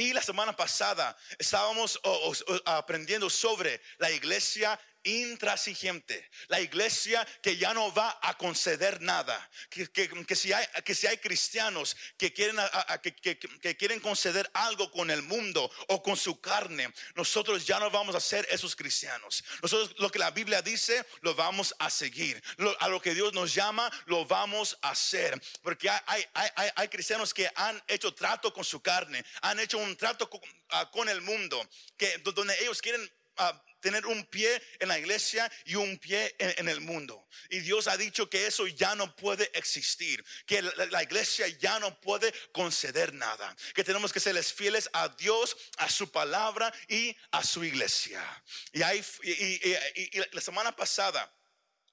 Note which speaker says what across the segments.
Speaker 1: Y la semana pasada estábamos aprendiendo sobre la iglesia intransigente, la iglesia que ya no va a conceder nada, que, que- que si, hay, que si hay cristianos que quieren, que, que- quieren conceder algo con el mundo o con su carne, nosotros ya no vamos a ser esos cristianos. Nosotros lo que la Biblia dice, lo vamos a seguir. Lo- a lo que Dios nos llama, lo vamos a hacer. Porque hay, hay- hay- hay- cristianos que han hecho trato con su carne, han hecho un trato con, ah, el mundo, que, donde ellos quieren ah, tener un pie en la iglesia y un pie en, el mundo. Y Dios ha dicho que eso ya no puede existir, que la, iglesia ya no puede conceder nada, que tenemos que serles fieles a Dios, a su palabra y a su iglesia. Y, ahí, y, la semana pasada,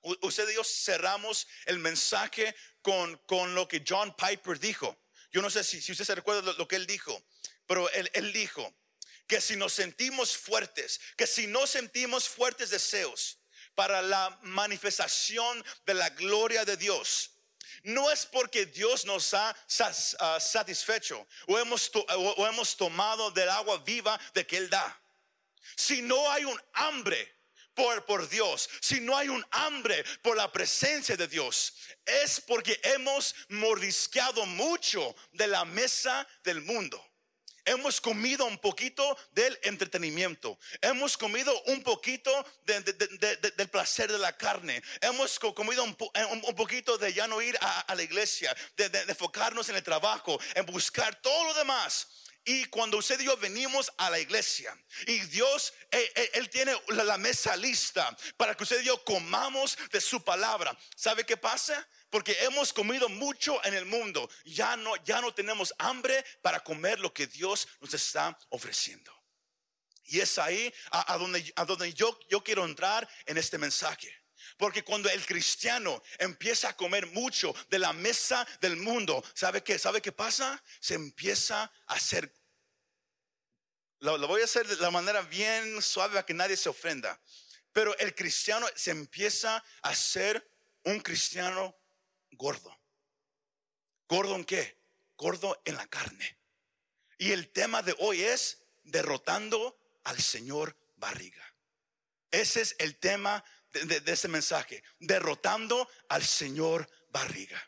Speaker 1: usted y yo cerramos el mensaje con, con lo que John Piper dijo. Yo no sé si, si usted se recuerda lo, lo que él dijo, pero él, él dijo que si nos sentimos fuertes, que si no sentimos fuertes deseos para la manifestación de la gloria de Dios, no es porque Dios nos ha ah, satisfecho o hemos, o hemos tomado del agua viva de que Él da. Si no hay un hambre por, por Dios, si no hay un hambre por la presencia de Dios, es porque hemos mordisqueado mucho de la mesa del mundo. Hemos comido un poquito del entretenimiento. Hemos comido un poquito de- de- de- de- del placer de la carne. Hemos co- comido un, po- un- poquito de ya no ir a, la iglesia, de, enfocarnos en el trabajo, en buscar todo lo demás. Y cuando usted y yo venimos a la iglesia y Dios, eh, eh, Él, tiene la, la mesa lista para que usted y yo comamos de su palabra. ¿Sabe qué pasa? Porque hemos comido mucho en el mundo. Ya no, ya no tenemos hambre para comer lo que Dios nos está ofreciendo. Y es ahí a, donde, a donde yo, yo quiero entrar en este mensaje. Porque cuando el cristiano empieza a comer mucho de la mesa del mundo, ¿sabe qué? ¿Sabe qué pasa? Se empieza a hacer. Lo, lo voy a hacer de la manera bien suave para que nadie se ofenda. Pero el cristiano se empieza a ser un cristiano gordo. ¿Gordo en qué? Gordo en la carne. Y el tema de hoy es derrotando al Señor barriga. Ese es el tema de, de, de este mensaje, derrotando al Señor barriga.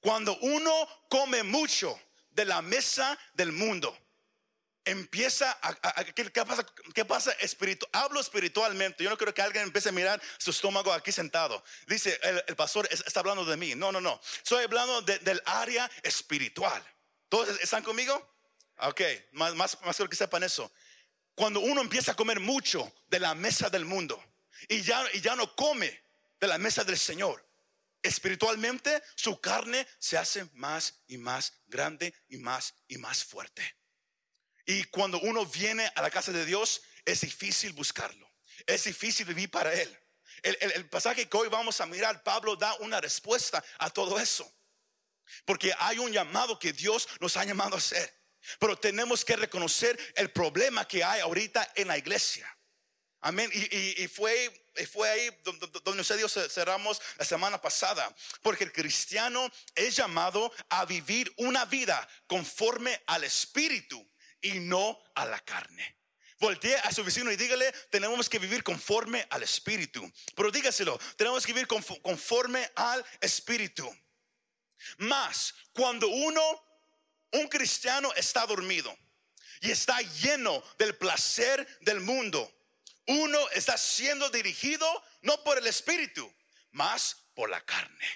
Speaker 1: Cuando uno come mucho de la mesa del mundo, empieza a, a- ¿qué, pasa? ¿Qué pasa Hablo espiritualmente. Yo no quiero que alguien empiece a mirar su estómago aquí sentado. Dice, el, pastor es- está hablando de mí. No, no, no. Estoy hablando de- del área espiritual. ¿Todos están conmigo? Ok, más, más, más quiero que sepan eso. Cuando uno empieza a comer mucho de la mesa del mundo y ya, y ya no come de la mesa del Señor, espiritualmente su carne se hace más y más grande y más y más fuerte. Y cuando uno viene a la casa de Dios, es difícil buscarlo. Es difícil vivir para Él. El, pasaje que hoy vamos a mirar, Pablo da una respuesta a todo eso. Porque hay un llamado que Dios nos ha llamado a hacer. Pero tenemos que reconocer el problema que hay ahorita en la iglesia. Amén. Y, fue, fue ahí do- do- donde yo ce- cerramos la semana pasada. Porque el cristiano es llamado a vivir una vida conforme al espíritu y no a la carne. Voltee a su vecino y dígale, tenemos que vivir conforme al espíritu. Pero dígaselo, tenemos que vivir confo- conforme al espíritu. Más cuando uno, un cristiano está dormido y está lleno del placer del mundo, uno está siendo dirigido no por el espíritu, más por la carne.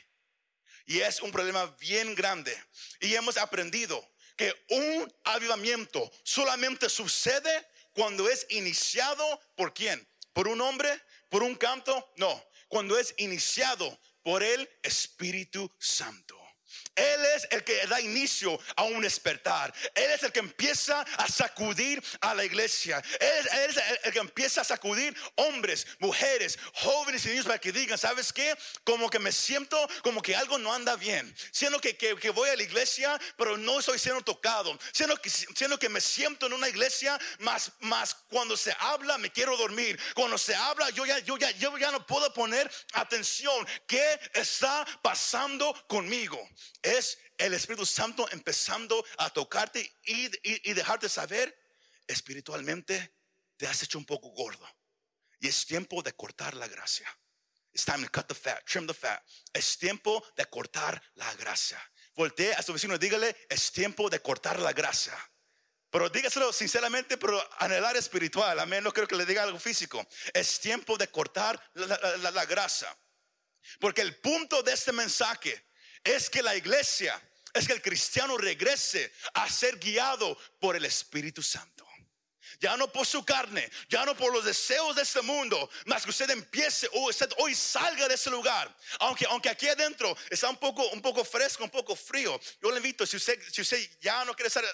Speaker 1: Y es un problema bien grande. Y hemos aprendido que un avivamiento solamente sucede cuando es iniciado por quién? ¿Por un hombre? ¿Por un canto? No, cuando es iniciado por el Espíritu Santo. Él es el que da inicio a un despertar. Él es el que empieza a sacudir a la iglesia. Él es, el, que empieza a sacudir hombres, mujeres, jóvenes y niños para que digan, ¿sabes qué? Como que me siento como que algo no anda bien. Siendo que, que- que voy a la iglesia, pero no estoy siendo tocado. Siendo que, siendo que me siento en una iglesia, más, más cuando se habla me quiero dormir. Cuando se habla yo ya, yo ya, yo ya no puedo poner atención. ¿Qué está pasando conmigo? Es el Espíritu Santo empezando a tocarte y, y, dejarte saber espiritualmente te has hecho un poco gordo. Y es tiempo de cortar la gracia. It's time to cut the fat, trim the fat. Es tiempo de cortar la gracia. Voltee a su vecino y dígale, es tiempo de cortar la gracia. Pero dígaselo sinceramente, pero anhelar espiritual. Amén. No creo que le diga algo físico. Es tiempo de cortar la, la grasa. Porque el punto de este mensaje es que la iglesia, es que el cristiano regrese a ser guiado por el Espíritu Santo ya no por su carne, ya no por los deseos de este mundo, más que usted empiece o usted hoy salga de ese lugar. Aunque, aunque aquí adentro está un poco, un poco fresco, un poco frío, yo le invito, si usted, si usted ya no quiere estar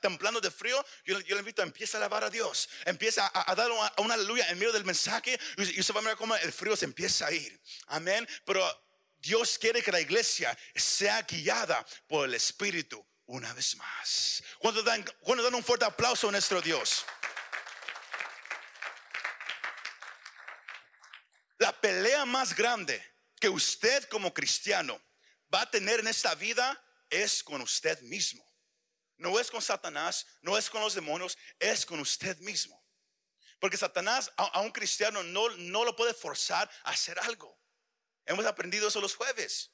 Speaker 1: templando de frío, yo, le invito, empieza a alabar a Dios, empieza a, dar una, aleluya en medio del mensaje y usted va a ver cómo el frío se empieza a ir. Amén. Pero Dios quiere que la iglesia sea guiada por el Espíritu una vez más. Cuando dan, cuando dan un fuerte aplauso a nuestro Dios. La pelea más grande que usted como cristiano va a tener en esta vida es con usted mismo. No es con Satanás, no es con los demonios, es con usted mismo. Porque Satanás a, un cristiano no, no lo puede forzar a hacer algo. Hemos aprendido eso los jueves.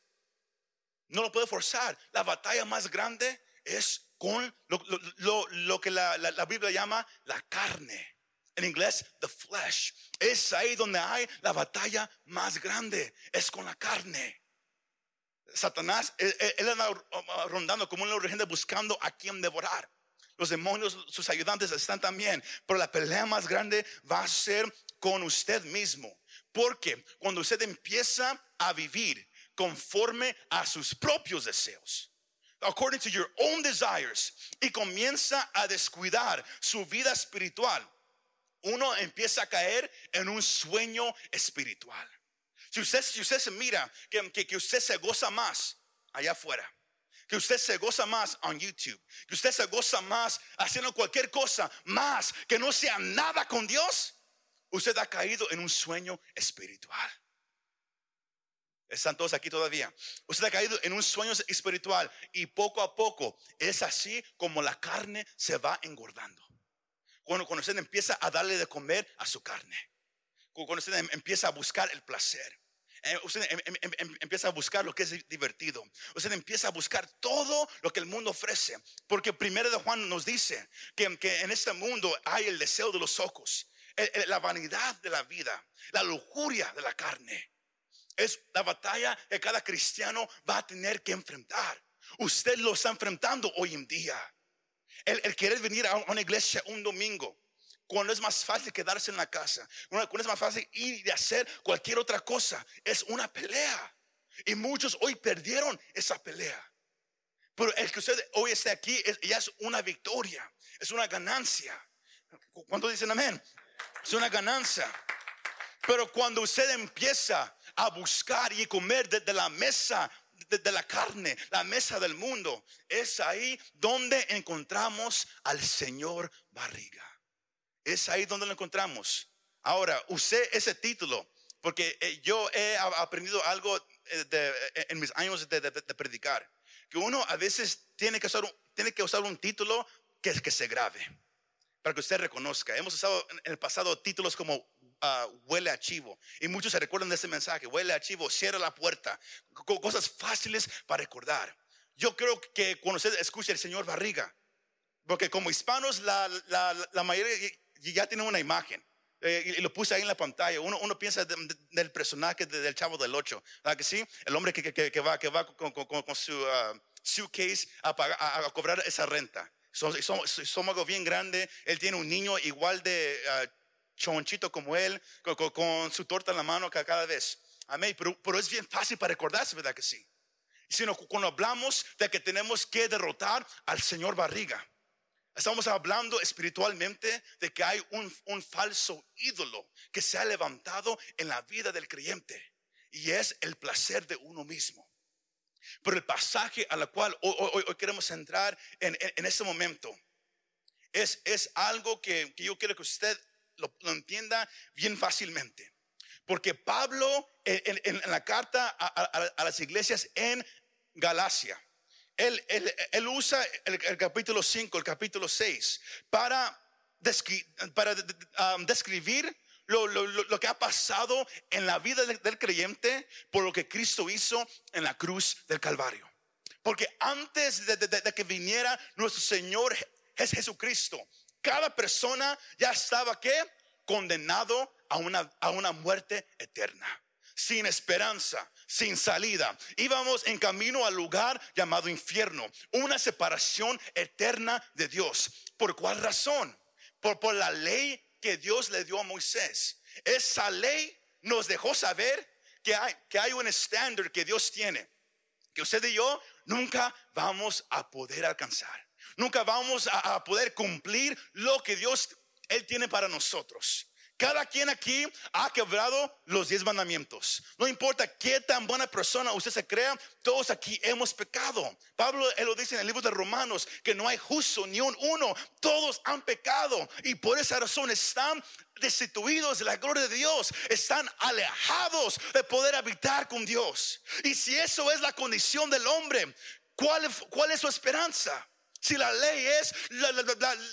Speaker 1: No lo puede forzar. La batalla más grande es con lo, que la, la Biblia llama la carne. En inglés, the flesh. Es ahí donde hay la batalla más grande. Es con la carne. Satanás, él, anda rondando como una urgente buscando a quien devorar. Los demonios, sus ayudantes están también. Pero la pelea más grande va a ser con usted mismo. Porque cuando usted empieza a vivir conforme a sus propios deseos, according to your own desires, y comienza a descuidar su vida espiritual, uno empieza a caer en un sueño espiritual. Si usted, si usted se mira que, que, usted se goza más allá afuera, que usted se goza más en YouTube, que usted se goza más haciendo cualquier cosa más que no sea nada con Dios, usted ha caído en un sueño espiritual. Están todos aquí todavía. Usted ha caído en un sueño espiritual y poco a poco es así como la carne se va engordando. Cuando, usted empieza a darle de comer a su carne. Cuando usted em, empieza a buscar el placer. Eh, usted em, em, empieza a buscar lo que es divertido. Usted empieza a buscar todo lo que el mundo ofrece. Porque primero de Juan nos dice que, en este mundo hay el deseo de los ojos, la vanidad de la vida, la lujuria de la carne. Es la batalla que cada cristiano va a tener que enfrentar. Usted lo está enfrentando hoy en día. El, querer venir a una iglesia un domingo, cuando es más fácil quedarse en la casa, cuando es más fácil ir y hacer cualquier otra cosa, es una pelea. Y muchos hoy perdieron esa pelea. Pero el que usted hoy esté aquí es, ya es una victoria, es una ganancia. ¿Cuántos dicen amén? Es una ganancia. Pero cuando usted empieza a buscar y comer desde la mesa de, la carne, la mesa del mundo. Es ahí donde encontramos al Señor Barriga. Es ahí donde lo encontramos. Ahora, usé ese título porque eh, yo he aprendido algo eh, eh, en mis años de, predicar. Que uno a veces tiene que usar un, que título que se grave. Para que usted reconozca. Hemos usado en el pasado títulos como Ah, huele a chivo. Y muchos se recuerdan de ese mensaje, huele a chivo, cierra la puerta. Cosas fáciles para recordar. Yo creo que cuando usted escucha el Señor Barriga, porque como hispanos la, la, mayoría ya tiene una imagen. Eh, y lo puse ahí en la pantalla. Uno, uno piensa del personaje del chavo del 8. ¿Verdad que sí? El hombre que, que, que va, que va con, con, su uh, suitcase a, a, cobrar esa renta. Somos, algo bien grande. Él tiene un niño igual de uh, chonchito como él, con, su torta en la mano cada vez. Amén. Pero, pero es bien fácil para recordarse, ¿verdad que sí? Sino cuando hablamos de que tenemos que derrotar al Señor Barriga, estamos hablando espiritualmente de que hay un, un falso ídolo que se ha levantado en la vida del creyente y es el placer de uno mismo. Pero el pasaje a la cual hoy, queremos entrar en, en, este momento es, es algo que, que yo quiero que usted lo, entienda bien fácilmente. Porque Pablo en, la carta a, las iglesias en Galacia. Él, él, usa el, capítulo 5, el capítulo 6 para, para um, describir lo, lo, lo, que ha pasado en la vida del, creyente por lo que Cristo hizo en la cruz del Calvario. Porque antes de, que viniera nuestro Señor Jesucristo, cada persona ya estaba que condenado a una, a una muerte eterna sin esperanza, sin salida. Íbamos en camino al lugar llamado infierno, una separación eterna de Dios. ¿Por cuál razón? Por, por la ley que Dios le dio a Moisés. Esa ley nos dejó saber que hay, que hay un estándar que Dios tiene, que usted y yo nunca vamos a poder alcanzar. Nunca vamos a, a poder cumplir lo que Dios, Él tiene para nosotros. Cada quien aquí ha quebrado los diez mandamientos. No importa qué tan buena persona usted se crea, todos aquí hemos pecado. Pablo él lo dice en el libro de Romanos que no hay justo ni un uno. Todos han pecado y por esa razón están destituidos de la gloria de Dios, están alejados de poder habitar con Dios. Y si eso es la condición del hombre, ¿cuál, es su esperanza? Si la ley es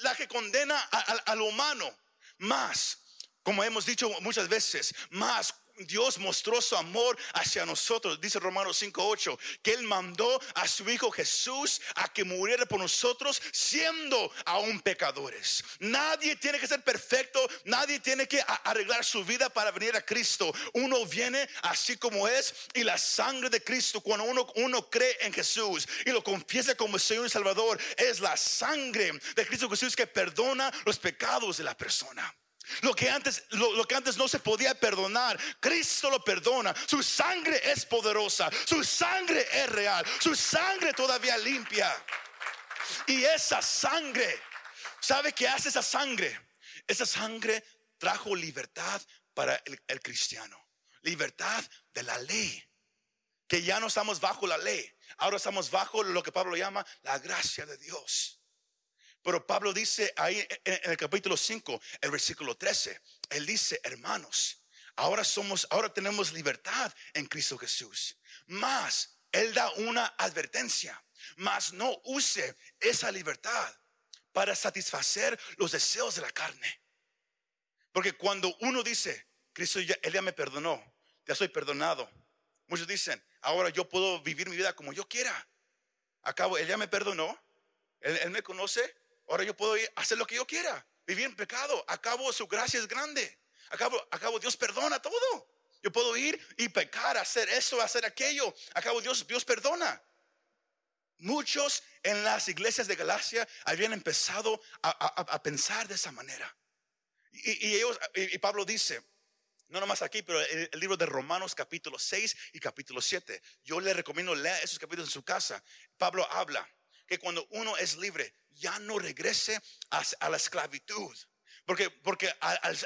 Speaker 1: la, que condena al humano, más como hemos dicho muchas veces, más Dios mostró su amor hacia nosotros, dice Romanos 5:8, que Él mandó a su Hijo Jesús a que muriera por nosotros siendo aún pecadores. Nadie tiene que ser perfecto, nadie tiene que arreglar su vida para venir a Cristo. Uno viene así como es y la sangre de Cristo, cuando uno, uno cree en Jesús y lo confiesa como Señor y Salvador, es la sangre de Cristo Jesús que perdona los pecados de la persona. Lo que antes, lo, que antes no se podía perdonar, Cristo lo perdona. Su sangre es poderosa, su sangre es real, su sangre todavía limpia. Y esa sangre, ¿sabe qué hace esa sangre? Esa sangre trajo libertad para el, el cristiano, libertad de la ley. Que ya no estamos bajo la ley, ahora estamos bajo lo que Pablo llama la gracia de Dios. Pero Pablo dice ahí en el capítulo 5, el versículo 13, él dice, hermanos, ahora somos, ahora tenemos libertad en Cristo Jesús. Más, él da una advertencia, más no use esa libertad para satisfacer los deseos de la carne. Porque cuando uno dice, Cristo ya, él me perdonó, ya soy perdonado. Muchos dicen, ahora yo puedo vivir mi vida como yo quiera. Acabo, él ya me perdonó, él me conoce, Ahora yo puedo hacer lo que yo quiera, vivir en pecado. Acabo, su gracia es grande. Acabo, acabo, Dios perdona todo. Yo puedo ir y pecar, hacer eso, hacer aquello. Acabo, Dios, Dios perdona. Muchos en las iglesias de Galacia habían empezado a, pensar de esa manera. Y, ellos, y, Pablo dice, no nomás aquí, pero el, el, libro de Romanos capítulo 6 y capítulo 7. Yo le recomiendo leer esos capítulos en su casa. Pablo habla que cuando uno es libre, ya no regrese a, la esclavitud. Porque, porque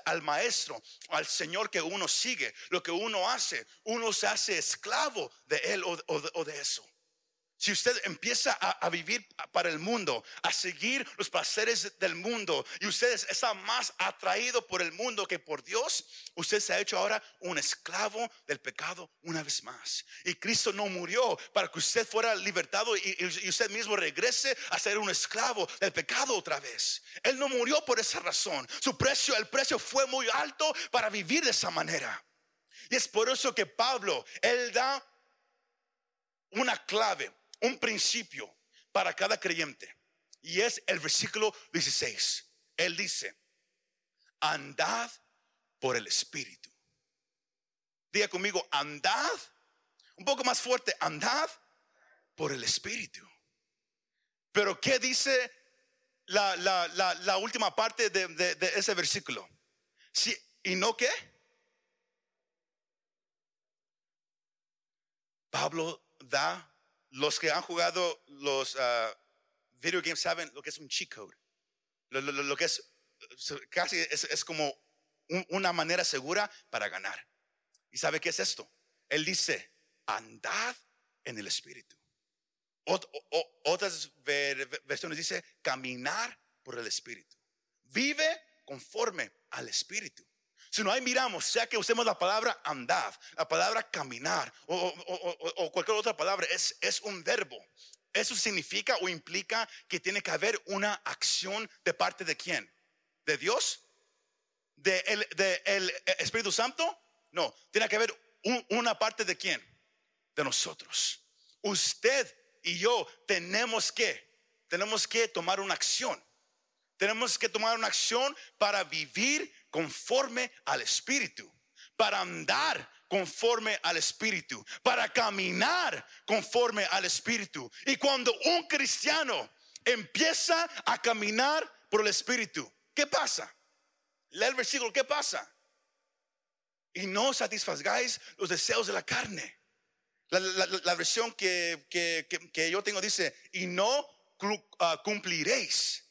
Speaker 1: al, maestro, al Señor que uno sigue, lo que uno hace, uno se hace esclavo de él o de eso. Si usted empieza a, vivir para el mundo, a seguir los placeres del mundo y usted está más atraído por el mundo que por Dios, usted se ha hecho ahora un esclavo del pecado una vez más. Y Cristo no murió para que usted fuera libertado y, y usted mismo regrese a ser un esclavo del pecado otra vez. Él no murió por esa razón. Su precio, el precio fue muy alto para vivir de esa manera. Y es por eso que Pablo, él da una clave un principio para cada creyente. Y es el versículo 16. Él dice, andad por el Espíritu. Diga conmigo, andad. Un poco más fuerte, andad por el Espíritu. Pero ¿qué dice la, última parte de, ese versículo? Sí, ¿Y no qué? Pablo da los que han jugado los uh, video games saben lo que es un cheat code. Lo, que es casi es, como una manera segura para ganar. ¿Y sabe qué es esto? Él dice, andad en el Espíritu. otras versiones dice, caminar por el Espíritu. Vive conforme al Espíritu. Si no ahí miramos, sea que usemos la palabra andar, la palabra caminar o, cualquier otra palabra, es, es un verbo. Eso significa o implica que tiene que haber una acción de parte de quién? ¿De Dios? ¿De el, de Espíritu Santo? No, tiene que haber una parte de quién? De nosotros. Usted y yo tenemos que, tenemos que tomar una acción. Tenemos que tomar una acción para vivir conforme al Espíritu, para andar conforme al Espíritu, para caminar conforme al Espíritu. Y cuando un cristiano empieza a caminar por el Espíritu, ¿qué pasa? Lee el versículo, ¿qué pasa? Y no satisfagáis los deseos de la carne. La, versión que, yo tengo dice, y no ah, cumpliréis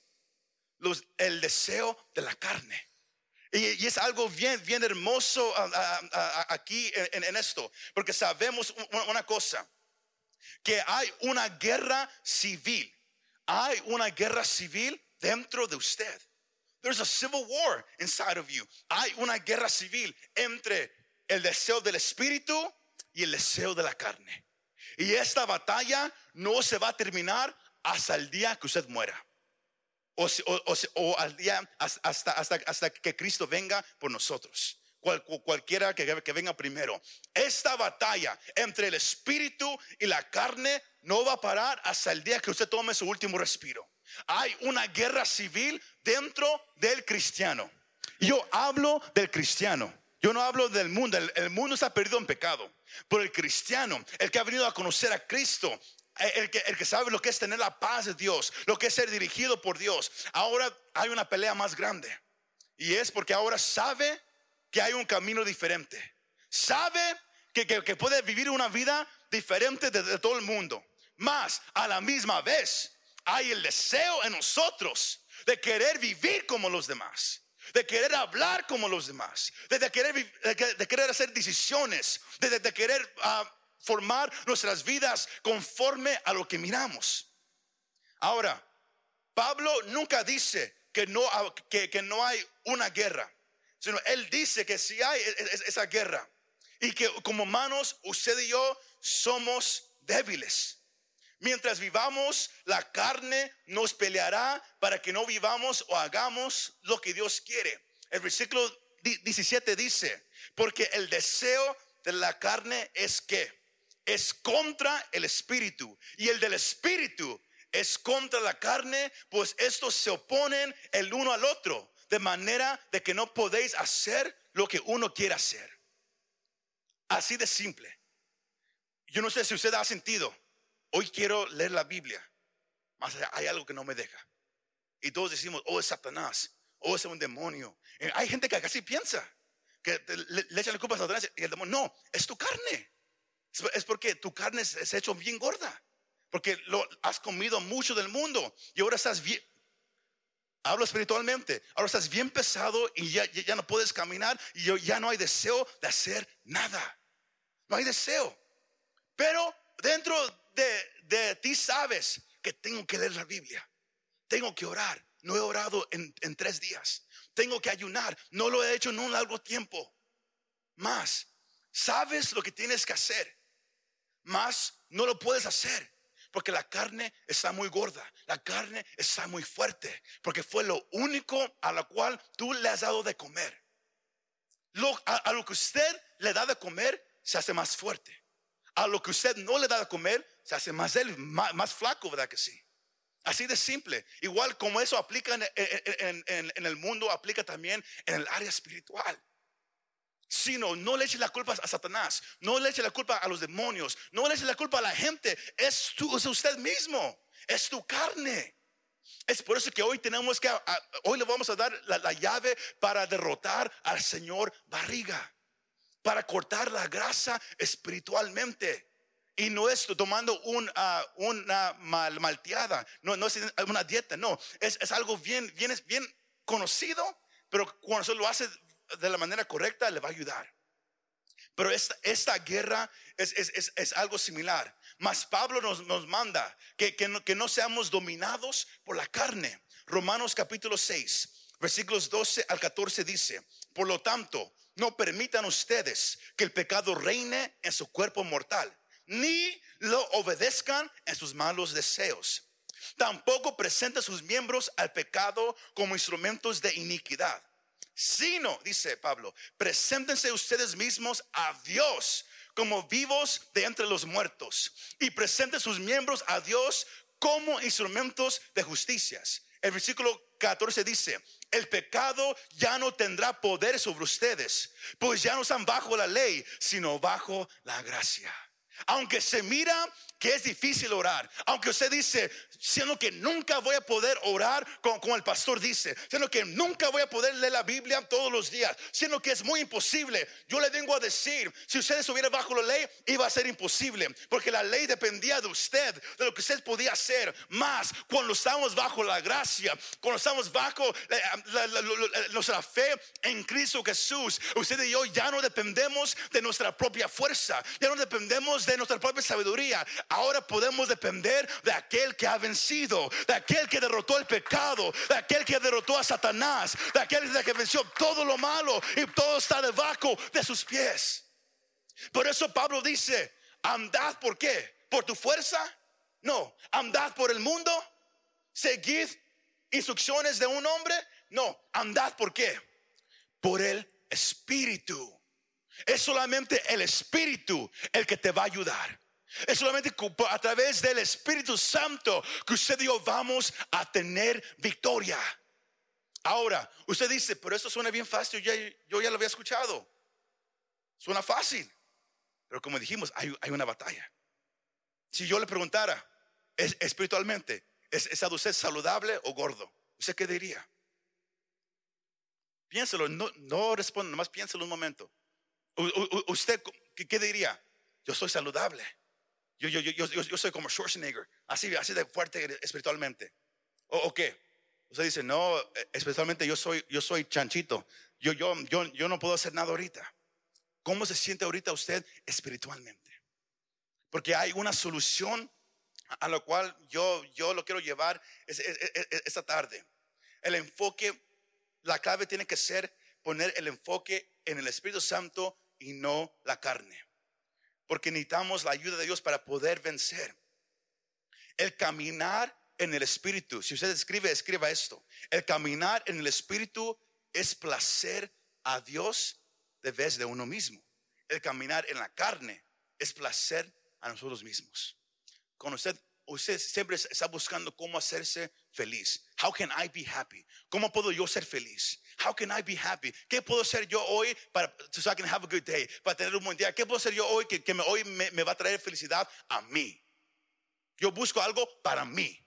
Speaker 1: los, el deseo de la carne. Y, es algo bien, bien hermoso aquí en, esto, porque sabemos una cosa, que hay una guerra civil, hay una guerra civil dentro de usted. There's a civil war inside of you. Hay una guerra civil entre el deseo del espíritu y el deseo de la carne. Y esta batalla no se va a terminar hasta el día que usted muera o, al día hasta, hasta, hasta, que Cristo venga por nosotros. cualquiera que, que venga primero. Esta batalla entre el espíritu y la carne no va a parar hasta el día que usted tome su último respiro. Hay una guerra civil dentro del cristiano. Yo hablo del cristiano. Yo no hablo del mundo. El, el, mundo está perdido en pecado. Pero el cristiano, el que ha venido a conocer a Cristo, el que, el que sabe lo que es tener la paz de Dios, lo que es ser dirigido por Dios. Ahora hay una pelea más grande. Y es porque ahora sabe que hay un camino diferente. Sabe que, que, puede vivir una vida diferente de, todo el mundo. Más, a la misma vez, hay el deseo en nosotros de querer vivir como los demás de querer hablar como los demás, de, querer, de, querer hacer decisiones, de, querer uh, formar nuestras vidas conforme a lo que miramos. Ahora, Pablo nunca dice que no, que, no hay una guerra, sino él dice que si hay esa guerra y que como humanos usted y yo somos débiles. Mientras vivamos, la carne nos peleará para que no vivamos o hagamos lo que Dios quiere. El versículo 17 dice, porque el deseo de la carne es que es contra el espíritu y el del espíritu es contra la carne, pues estos se oponen el uno al otro, de manera de que no podéis hacer lo que uno quiere hacer. Así de simple. Yo no sé si usted ha sentido, hoy quiero leer la Biblia, más hay algo que no me deja. Y todos decimos, oh es Satanás, oh es un demonio. Eh, hay gente que casi piensa que le, echan la culpa a Satanás y el demonio, no, es tu carne. Es porque tu carne se ha hecho bien gorda. Porque lo, has comido mucho del mundo y ahora estás bien. Hablo espiritualmente. Ahora estás bien pesado y ya, ya no puedes caminar y ya no hay deseo de hacer nada. No hay deseo. Pero dentro de, de ti sabes que tengo que leer la Biblia. Tengo que orar. No he orado en, en tres días. Tengo que ayunar. No lo he hecho en un largo tiempo. Más. Sabes lo que tienes que hacer más no lo puedes hacer. Porque la carne está muy gorda, la carne está muy fuerte, porque fue lo único a lo cual tú le has dado de comer. a, lo que usted le da de comer, se hace más fuerte. A lo que usted no le da de comer, se hace más, más, flaco, ¿verdad que sí? Así de simple. Igual como eso aplica en el mundo, aplica también en el área espiritual sino no le eche la culpa a Satanás, no le eche la culpa a los demonios, no le eche la culpa a la gente, es, tú, es usted mismo, es tu carne. Es por eso que hoy tenemos que, hoy le vamos a dar la, llave para derrotar al Señor barriga, para cortar la grasa espiritualmente. Y no es tomando una mal, malteada, no, no es una dieta, no, es, es algo bien, bien, bien conocido, pero cuando se lo hace de la manera correcta le va a ayudar. Pero esta, guerra es, algo similar. Mas Pablo nos, manda que, que, no, que no seamos dominados por la carne. Romanos capítulo 6, Versículos 12 al 14 dice, por lo tanto, no permitan ustedes que el pecado reine en su cuerpo mortal, ni lo obedezcan en sus malos deseos. Tampoco presenten sus miembros al pecado como instrumentos de iniquidad, sino, dice Pablo, preséntense ustedes mismos a Dios como vivos de entre los muertos y presenten sus miembros a Dios como instrumentos de justicias. El versículo 14 dice, el pecado ya no tendrá poder sobre ustedes, pues ya no están bajo la ley, sino bajo la gracia. Aunque se mira que es difícil orar, aunque usted dice, siendo que nunca voy a poder orar como, el pastor dice, siendo que nunca voy a poder leer la Biblia todos los días, siendo que es muy imposible, yo le vengo a decir, si usted estuviera bajo la ley, iba a ser imposible, porque la ley dependía de usted, de lo que usted podía hacer, más cuando estamos bajo la gracia, cuando estamos bajo nuestra fe en Cristo Jesús, usted y yo ya no dependemos de nuestra propia fuerza, ya no dependemos de nuestra propia sabiduría, ahora podemos depender de aquel que ha vencido, de aquel que derrotó el pecado, de aquel que derrotó a Satanás, de aquel que venció todo lo malo y todo está debajo de sus pies. Por eso Pablo dice, andad por qué? ¿Por tu fuerza? No, andad por el mundo, seguid instrucciones de un hombre. No, andad por qué? Por el Espíritu. Es solamente el Espíritu el que te va a ayudar. Es solamente a través del Espíritu Santo que usted y yo vamos a tener victoria. Ahora, usted dice, pero eso suena bien fácil, yo ya, lo había escuchado. Suena fácil. Pero como dijimos, hay, una batalla. Si yo le preguntara es, espiritualmente, ¿es, ¿es usted saludable o gordo? ¿Usted qué diría? Piénselo, no, responda, nomás piénselo un momento. ¿Usted qué diría? Yo soy saludable. Yo, yo, yo, yo, soy como Schwarzenegger, así, así de fuerte espiritualmente. ¿O, qué? Usted dice, no, eh, espiritualmente yo soy, yo soy chanchito. Yo, yo, yo, yo no puedo hacer nada ahorita. ¿Cómo se siente ahorita usted espiritualmente? Porque hay una solución a la cual yo, yo lo quiero llevar esta tarde. El enfoque, la clave tiene que ser poner el enfoque en el Espíritu Santo y no la carne porque necesitamos la ayuda de Dios para poder vencer. El caminar en el Espíritu, si usted escribe, escriba esto. El caminar en el Espíritu es placer a Dios de vez de uno mismo. El caminar en la carne es placer a nosotros mismos. Con usted, usted siempre está buscando cómo hacerse feliz. How can I be happy? ¿Cómo puedo yo ser feliz? How can I be happy? ¿Qué puedo hacer yo hoy para good day? Para tener un buen día. ¿Qué puedo hacer yo hoy que, hoy me, me va a traer felicidad a mí? Yo busco algo para mí.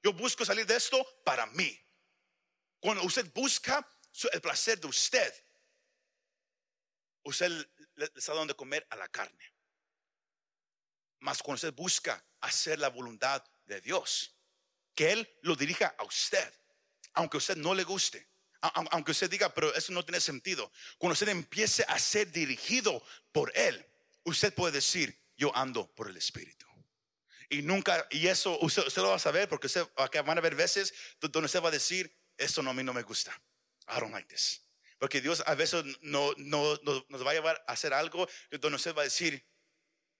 Speaker 1: Yo busco salir de esto para mí. Cuando usted busca el placer de usted, usted le está dando de comer a la carne. Mas cuando usted busca hacer la voluntad de Dios, que Él lo dirija a usted, aunque a usted no le guste, aunque usted diga, pero eso no tiene sentido. Cuando usted empiece a ser dirigido por Él, usted puede decir, yo ando por el Espíritu. Y nunca, y eso usted, lo va a saber porque usted van a haber veces donde usted va a decir, esto no, a mí no me gusta. I don't like this. Porque Dios a veces no, no, nos va a llevar a hacer algo donde usted va a decir,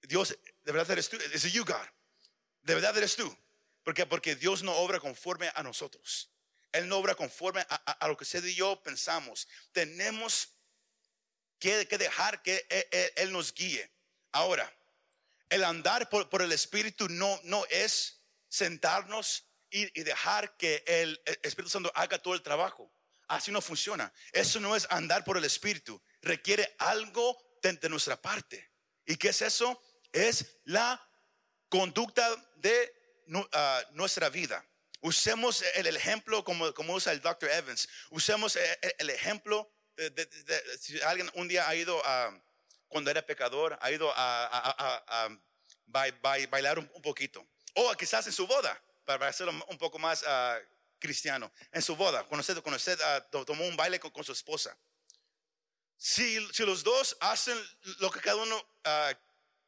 Speaker 1: Dios, de verdad eres tú, es you God. De verdad eres tú. Porque, porque Dios no obra conforme a nosotros. Él no obra conforme a, lo que usted y yo pensamos. Tenemos que, dejar que él, nos guíe. Ahora, el andar por, el Espíritu no, no es sentarnos y, dejar que el, Espíritu Santo haga todo el trabajo. Así no funciona. Eso no es andar por el Espíritu. Requiere algo de, nuestra parte. ¿Y qué es eso? Es la conducta de ah, nuestra vida. Usemos el ejemplo como, como usa el Dr. Evans. Usemos e, e, el ejemplo de, si alguien un día ha ido a, cuando era pecador, ha ido a, bailar un, poquito. O quizás en su boda, para hacerlo un poco más ah, cristiano. En su boda, cuando usted, cuando usted ah, tomó un baile con, su esposa. Si, si, los dos hacen lo que cada uno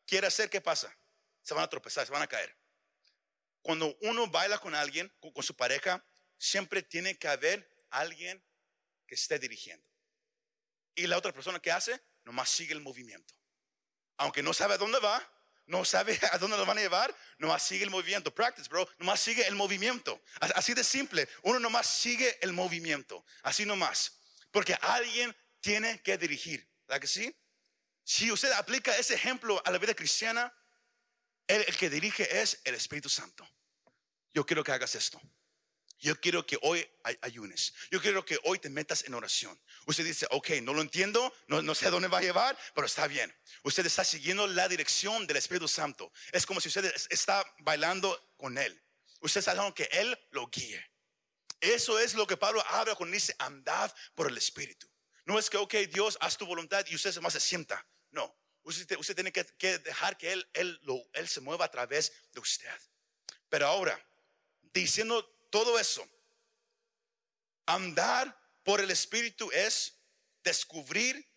Speaker 1: quiere hacer, ¿qué pasa? Se van a tropezar, se van a caer. Cuando uno baila con alguien, con, su pareja, siempre tiene que haber alguien que esté dirigiendo. Y la otra persona que hace, nomás sigue el movimiento. Aunque no sabe a dónde va, no sabe a dónde lo van a llevar, nomás sigue el movimiento. Practice, bro, nomás sigue el movimiento. Así de simple, uno nomás sigue el movimiento. Así nomás. Porque alguien tiene que dirigir. ¿Verdad que sí? Si usted aplica ese ejemplo a la vida cristiana, el, que dirige es el Espíritu Santo. Yo quiero que hagas esto. Yo quiero que hoy ayunes. Yo quiero que hoy te metas en oración. Usted dice, ok, no lo entiendo, no, sé a dónde va a llevar, pero está bien. Usted está siguiendo la dirección del Espíritu Santo. Es como si usted está bailando con Él. Usted está dejando que Él lo guíe. Eso es lo que Pablo habla cuando dice, andad por el Espíritu. No es que, ok, Dios, haz tu voluntad y usted se sienta. No, usted, tiene que, dejar que él, él, lo, él se mueva a través de usted. Pero ahora, diciendo todo eso. Andar por el Espíritu es descubrir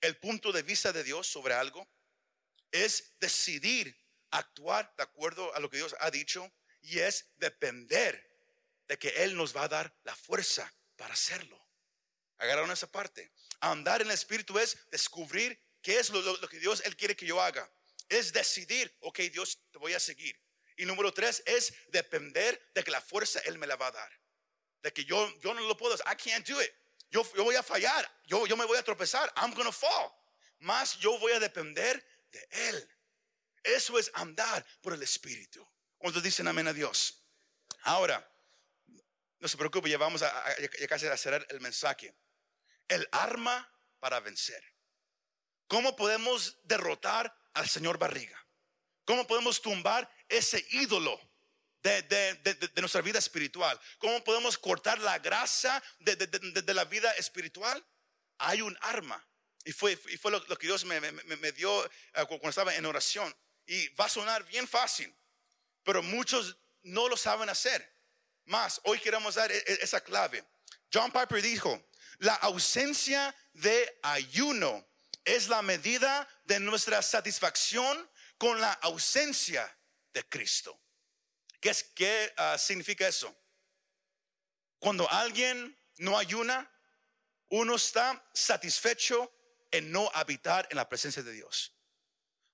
Speaker 1: el punto de vista de Dios sobre algo, es decidir actuar de acuerdo a lo que Dios ha dicho y es depender de que Él nos va a dar la fuerza para hacerlo. Agarraron esa parte. Andar en el Espíritu es descubrir qué es lo, que Dios Él quiere que yo haga. Es decidir, ok, Dios, te voy a seguir. Y número tres es depender de que la fuerza Él me la va a dar. De que yo, yo no lo puedo I can't do it. Yo, yo voy a fallar. Yo, yo me voy a tropezar. I'm gonna fall. Más yo voy a depender de Él. Eso es andar por el Espíritu. Cuando dicen amén a Dios. Ahora, no se preocupe, ya vamos a, a, casi a cerrar el mensaje. El arma para vencer. ¿Cómo podemos derrotar al Señor Barriga? ¿Cómo podemos tumbar ese ídolo de, nuestra vida espiritual? ¿Cómo podemos cortar la grasa de, la vida espiritual? Hay un arma. Y fue, y fue lo, que Dios me, dio eh, cuando estaba en oración. Y va a sonar bien fácil, pero muchos no lo saben hacer. Más, hoy queremos dar e, e, esa clave. John Piper dijo, la ausencia de ayuno es la medida de nuestra satisfacción con la ausencia de Cristo. ¿Qué, es, qué ah, significa eso? Cuando alguien no ayuna, uno está satisfecho en no habitar en la presencia de Dios.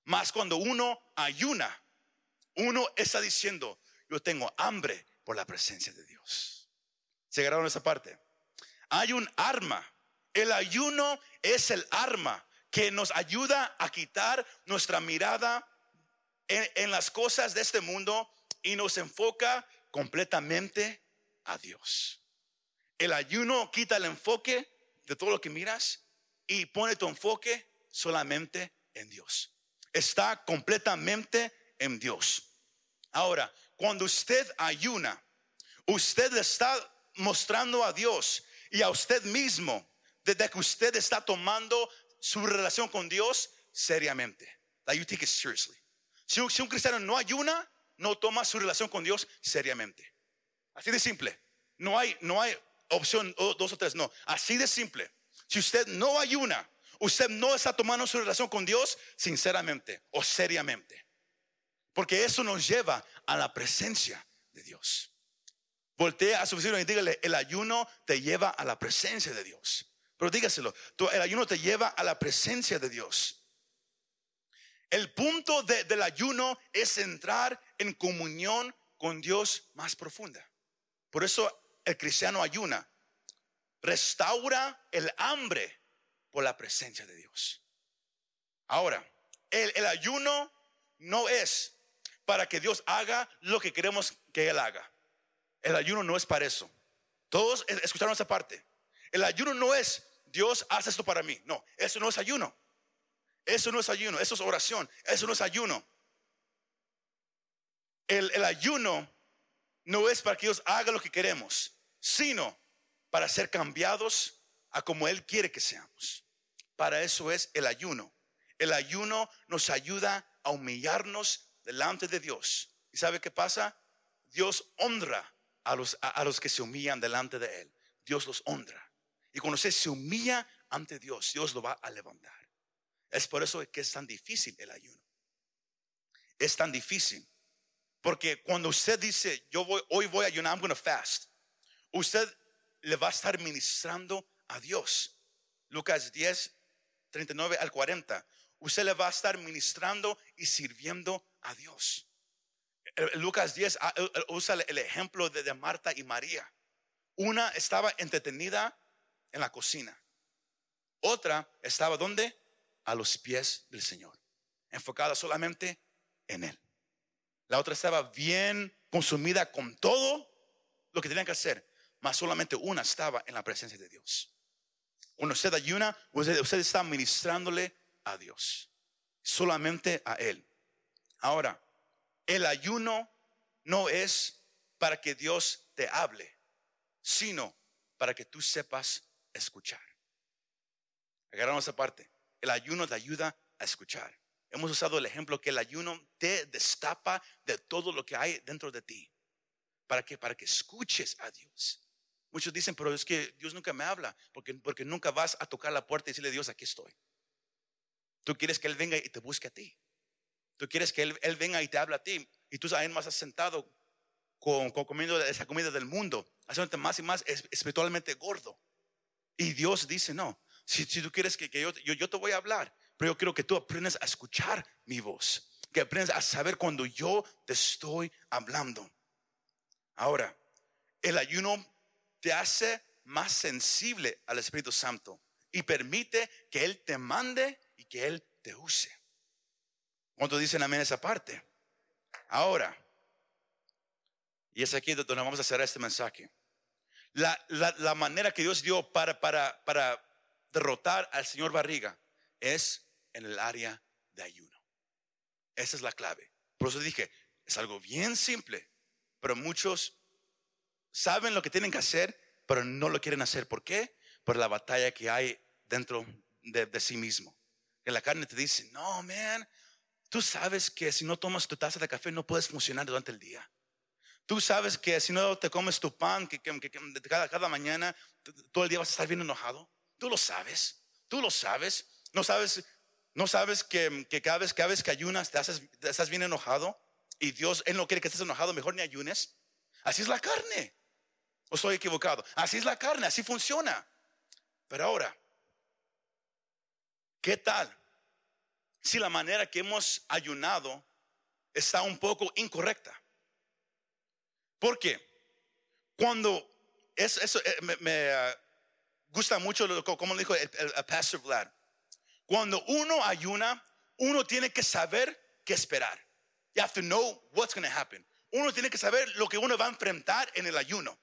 Speaker 1: Más cuando uno ayuna, uno está diciendo, yo tengo hambre por la presencia de Dios. ¿Se agarraron esa parte? Hay un arma. El ayuno es el arma que nos ayuda a quitar nuestra mirada en, las cosas de este mundo y nos enfoca completamente a Dios. El ayuno quita el enfoque de todo lo que miras y pone tu enfoque solamente en Dios. Está completamente en Dios. Ahora, cuando usted ayuna, usted está mostrando a Dios y a usted mismo desde que usted está tomando su relación con Dios seriamente. That you take it seriously. Si un, cristiano no ayuna, no toma su relación con Dios seriamente. Así de simple. No hay, no hay opción dos o tres, no. Así de simple. Si usted no ayuna, usted no está tomando su relación con Dios sinceramente o seriamente. Porque eso nos lleva a la presencia de Dios. Voltea a su vecino y dígale, el ayuno te lleva a la presencia de Dios. Pero dígaselo, el ayuno te lleva a la presencia de Dios. El punto del ayuno es entrar en comunión con Dios más profunda. Por eso el cristiano ayuna. Restaura el hambre por la presencia de Dios. Ahora, el, el ayuno no es para que Dios haga lo que queremos que Él haga. El ayuno no es para eso. Todos escucharon esa parte. El ayuno no es Dios hace esto para mí. No, eso no es ayuno. Eso no es ayuno, eso es oración, eso no es ayuno. El, el ayuno no es para que Dios haga lo que queremos, sino para ser cambiados a como Él quiere que seamos. Para eso es el ayuno. El ayuno nos ayuda a humillarnos delante de Dios. ¿Y sabe qué pasa? Dios honra a los, a, los que se humillan delante de Él. Dios los honra. Y cuando usted se humilla ante Dios, Dios lo va a levantar. Es por eso que es tan difícil el ayuno. Es tan difícil. Porque cuando usted dice, yo voy, hoy voy a ayunar, I'm going to fast, usted le va a estar ministrando a Dios. Lucas 10, 39 al 40. Usted le va a estar ministrando y sirviendo a Dios. Lucas 10 ah, usa el ejemplo de Marta y María. Una estaba entretenida en la cocina. Otra estaba donde? A los pies del Señor, enfocada solamente en Él. La otra estaba bien consumida con todo lo que tenían que hacer, mas solamente una estaba en la presencia de Dios. Cuando usted ayuna, usted, usted está ministrándole a Dios, solamente a Él. Ahora, el ayuno no es para que Dios te hable, sino para que tú sepas escuchar. Agarramos esa parte. El ayuno te ayuda a escuchar. Hemos usado el ejemplo que el ayuno te destapa de todo lo que hay dentro de ti. ¿Para que Para que escuches a Dios. Muchos dicen, pero es que Dios nunca me habla, porque, porque nunca vas a tocar la puerta y decirle, Dios, aquí estoy. Tú quieres que Él venga y te busque a ti. Tú quieres que Él, venga y te hable a ti. Y tú ahí más has sentado con, comiendo esa comida del mundo, haciéndote más y más espiritualmente gordo. Y Dios dice, no, si, tú quieres que, yo, yo, te voy a hablar, pero yo quiero que tú aprendas a escuchar mi voz, que aprendas a saber cuando yo te estoy hablando. Ahora, el ayuno te hace más sensible al Espíritu Santo y permite que Él te mande y que Él te use. ¿Cuántos dicen amén esa parte? Ahora, y es aquí donde vamos a hacer este mensaje. La, manera que Dios dio para, derrotar al señor Barriga es en el área de ayuno. Esa es la clave. Por eso dije, es algo bien simple, pero muchos saben lo que tienen que hacer, pero no lo quieren hacer. ¿Por qué? Por la batalla que hay dentro de, de sí mismo. Que la carne te dice, no, man, tú sabes que si no tomas tu taza de café no puedes funcionar durante el día. Tú sabes que si no te comes tu pan que, cada, cada, mañana, todo el día vas a estar bien enojado. Tú lo sabes. Tú lo sabes. No sabes, no sabes que, cada, vez, cada vez que ayunas te, haces, estás bien enojado. Y Dios, Él no quiere que estés enojado. Mejor ni ayunes. Así es la carne. ¿O estoy equivocado? Así es la carne. Así funciona. Pero ahora, ¿qué tal si la manera que hemos ayunado está un poco incorrecta? Porque cuando eso, eh, me, ah, gusta mucho como dijo el, Pastor Vlad, cuando uno ayuna, uno tiene que saber qué esperar. You have to know what's going to happen. Uno tiene que saber lo que uno va a enfrentar en el ayuno.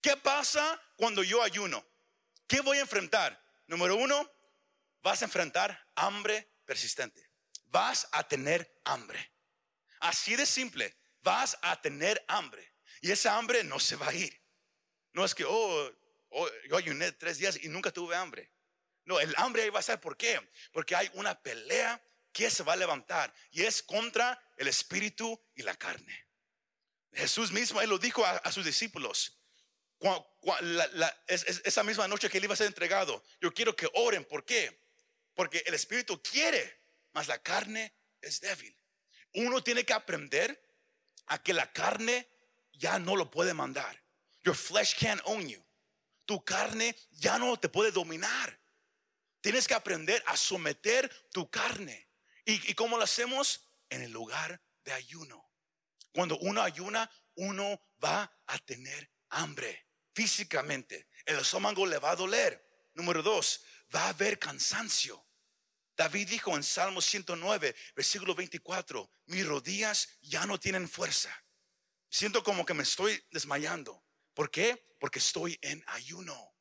Speaker 1: ¿Qué pasa cuando yo ayuno? ¿Qué voy a enfrentar? Número uno, vas a enfrentar hambre persistente. Vas a tener hambre. Así de simple vas a tener hambre. Y esa hambre no se va a ir. No es que, oh, oh, yo ayuné tres días y nunca tuve hambre. No, el hambre ahí va a ser. ¿Por qué? Porque hay una pelea que se va a levantar y es contra el espíritu y la carne. Jesús mismo, él lo dijo a, sus discípulos. esa misma noche que él iba a ser entregado, yo quiero que oren. ¿Por qué? Porque el espíritu quiere, mas la carne es débil. Uno tiene que aprender a que la carne ya no lo puede mandar. Your flesh can't own you. Tu carne ya no te puede dominar. Tienes que aprender a someter tu carne. ¿Y, y cómo lo hacemos? En el lugar de ayuno. Cuando uno ayuna, uno va a tener hambre físicamente. El estómago le va a doler. Número dos, va a haber cansancio. David dijo en Salmo 109, versículo 24, mis rodillas ya no tienen fuerza. Siento como que me estoy desmayando. ¿Por qué? Porque estoy en ayuno.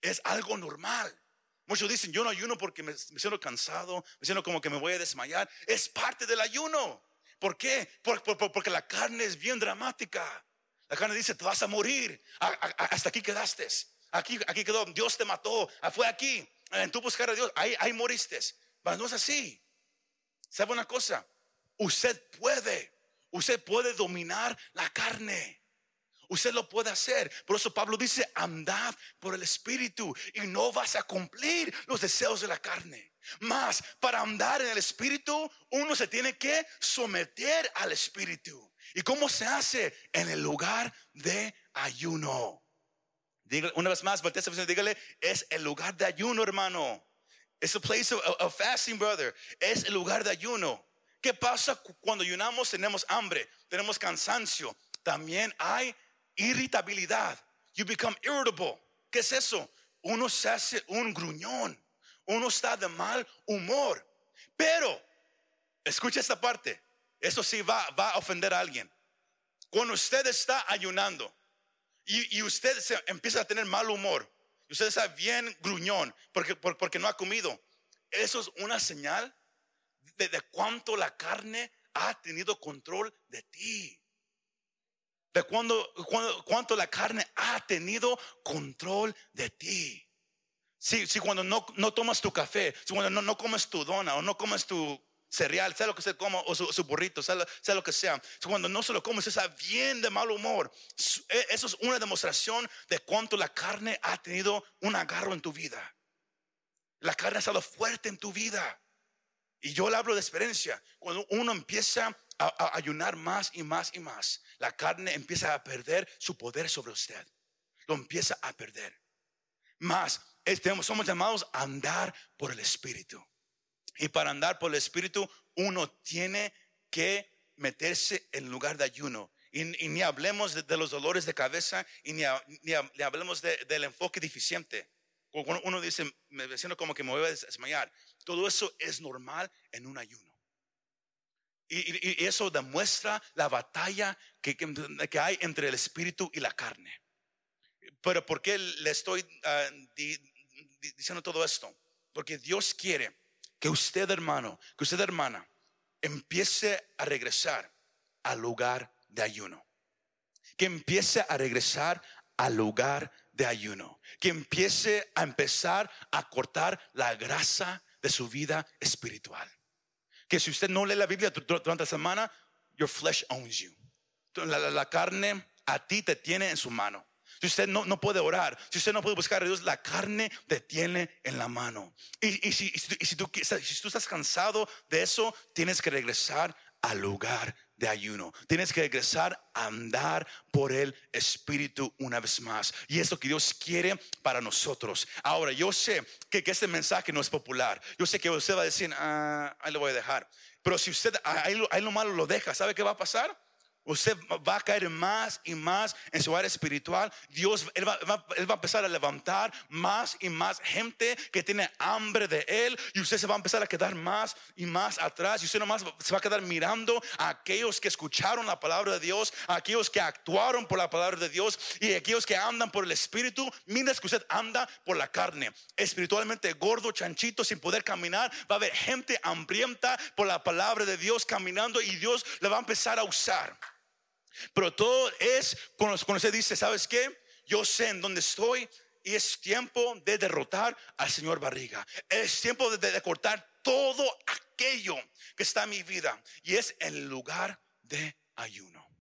Speaker 1: Es algo normal. Muchos dicen, yo no ayuno porque me, siento cansado, me siento como que me voy a desmayar. Es parte del ayuno. ¿Por qué? porque la carne es bien dramática. La carne dice, te vas a morir. hasta aquí quedaste. Aquí, aquí quedó. Dios te mató. Fue aquí en tu buscar a Dios, ahí, ahí moriste. Pero no es así. ¿Sabe una cosa? Usted puede, usted puede dominar la carne. Usted lo puede hacer. Por eso Pablo dice, andad por el Espíritu y no vas a cumplir los deseos de la carne. Más, para andar en el Espíritu, uno se tiene que someter al Espíritu. ¿Y cómo se hace? En el lugar de ayuno. Una vez más, voltea a persona dígale, es el lugar de ayuno, hermano. Es a place of, fasting, brother. Es el lugar de ayuno. ¿Qué pasa cu- cuando ayunamos? Tenemos hambre, tenemos cansancio. También hay irritabilidad. You become irritable. ¿Qué es eso? Uno se hace un gruñón. Uno está de mal humor. Pero, escucha esta parte. Eso sí va a ofender a alguien. Cuando usted está ayunando y, usted empieza a tener mal humor, usted está bien gruñón porque, por- porque no ha comido, eso es una señal de, de cuánto la carne ha tenido control de ti. De cuando, cuánto la carne ha tenido control de ti. Si, cuando no, no tomas tu café, si cuando no, no comes tu dona o no comes tu cereal, sea lo que sea como, o su, burrito, sea, lo- que sea, cuando no se lo comes, está bien de mal humor. E- Eso es una demostración de cuánto la carne ha tenido un agarro en tu vida. La carne ha estado fuerte en tu vida. Y yo le hablo de experiencia. Cuando uno empieza a, ayunar más y más y más, la carne empieza a perder su poder sobre usted. Lo empieza a perder. Más, somos llamados a andar por el Espíritu. Y para andar por el Espíritu, uno tiene que meterse en lugar de ayuno. Y, y ni hablemos de, de los dolores de cabeza y ni, ha- ni ni hablemos de- del enfoque deficiente. Cuando uno dice, me siento como que me voy a desmayar. Todo eso es normal en un ayuno. Y, y- y eso demuestra la batalla que, que- hay entre el espíritu y la carne. Pero ¿por qué le estoy ah, di- di- diciendo todo esto? Porque Dios quiere que usted, hermano, que usted, hermana, empiece a regresar al lugar de ayuno. Que empiece a regresar al lugar de ayuno. Que empiece a empezar a cortar la grasa de su vida espiritual. Que si usted no lee la Biblia dur- durante la semana, your flesh owns you. La, la- la carne a ti te tiene en su mano. Si usted no, no puede orar, si usted no puede buscar a Dios, la carne te tiene en la mano. Y, y si, y si y si tú, si tú estás cansado de eso, tienes que regresar al lugar de ayuno. Tienes que regresar a andar por el Espíritu una vez más. Y es lo que Dios quiere para nosotros. Ahora, yo sé que, que este mensaje no es popular. Yo sé que usted va a decir, ah, ahí lo voy a dejar. Pero si usted ahí ahí lo malo lo deja, ¿sabe qué va a pasar? Usted va a caer más y más en su área espiritual. Dios, él va, a empezar a levantar más y más gente que tiene hambre de Él. Y usted se va a empezar a quedar más y más atrás. Y usted nomás se va a quedar mirando a aquellos que escucharon la palabra de Dios, a aquellos que actuaron por la palabra de Dios y a aquellos que andan por el Espíritu. Mientras que usted anda por la carne, espiritualmente gordo, chanchito, sin poder caminar, va a haber gente hambrienta por la palabra de Dios caminando y Dios le va a empezar a usar. Pero todo es cuando, usted dice, ¿sabes qué? Yo sé en dónde estoy y es tiempo de derrotar al Señor Barriga. Es tiempo de, de cortar todo aquello que está en mi vida y es el lugar de ayuno.